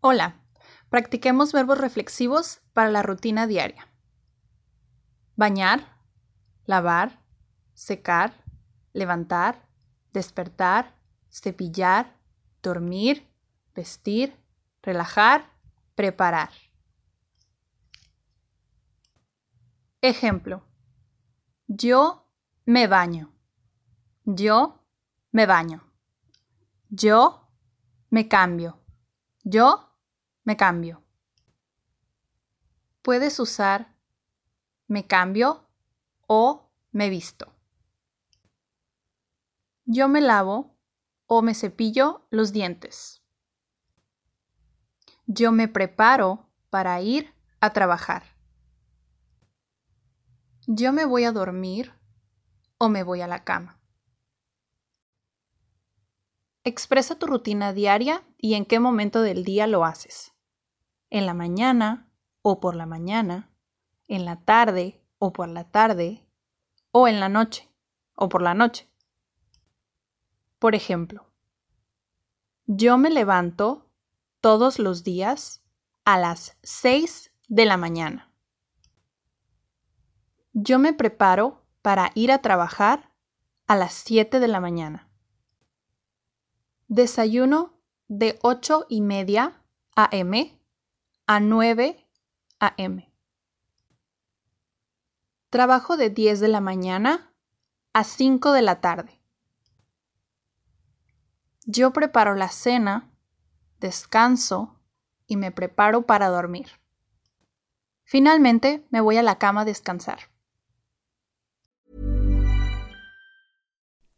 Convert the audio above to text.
Hola, practiquemos verbos reflexivos para la rutina diaria. Bañar, lavar, secar, levantar, despertar, cepillar, dormir, vestir, relajar, preparar. Ejemplo. Yo me baño. Yo me baño. Yo me cambio. Yo me cambio. Puedes usar me cambio o me visto. Yo me lavo o me cepillo los dientes. Yo me preparo para ir a trabajar. Yo me voy a dormir o me voy a la cama. Expresa tu rutina diaria y en qué momento del día lo haces. En la mañana o por la mañana, en la tarde o por la tarde, o en la noche o por la noche. Por ejemplo, yo me levanto todos los días a las 6 de la mañana. Yo me preparo para ir a trabajar a las 7 de la mañana. Desayuno de 8 y media a.m. a 9 a.m. Trabajo de 10 de la mañana a 5 de la tarde. Yo preparo la cena, descanso y me preparo para dormir. Finalmente me voy a la cama a descansar.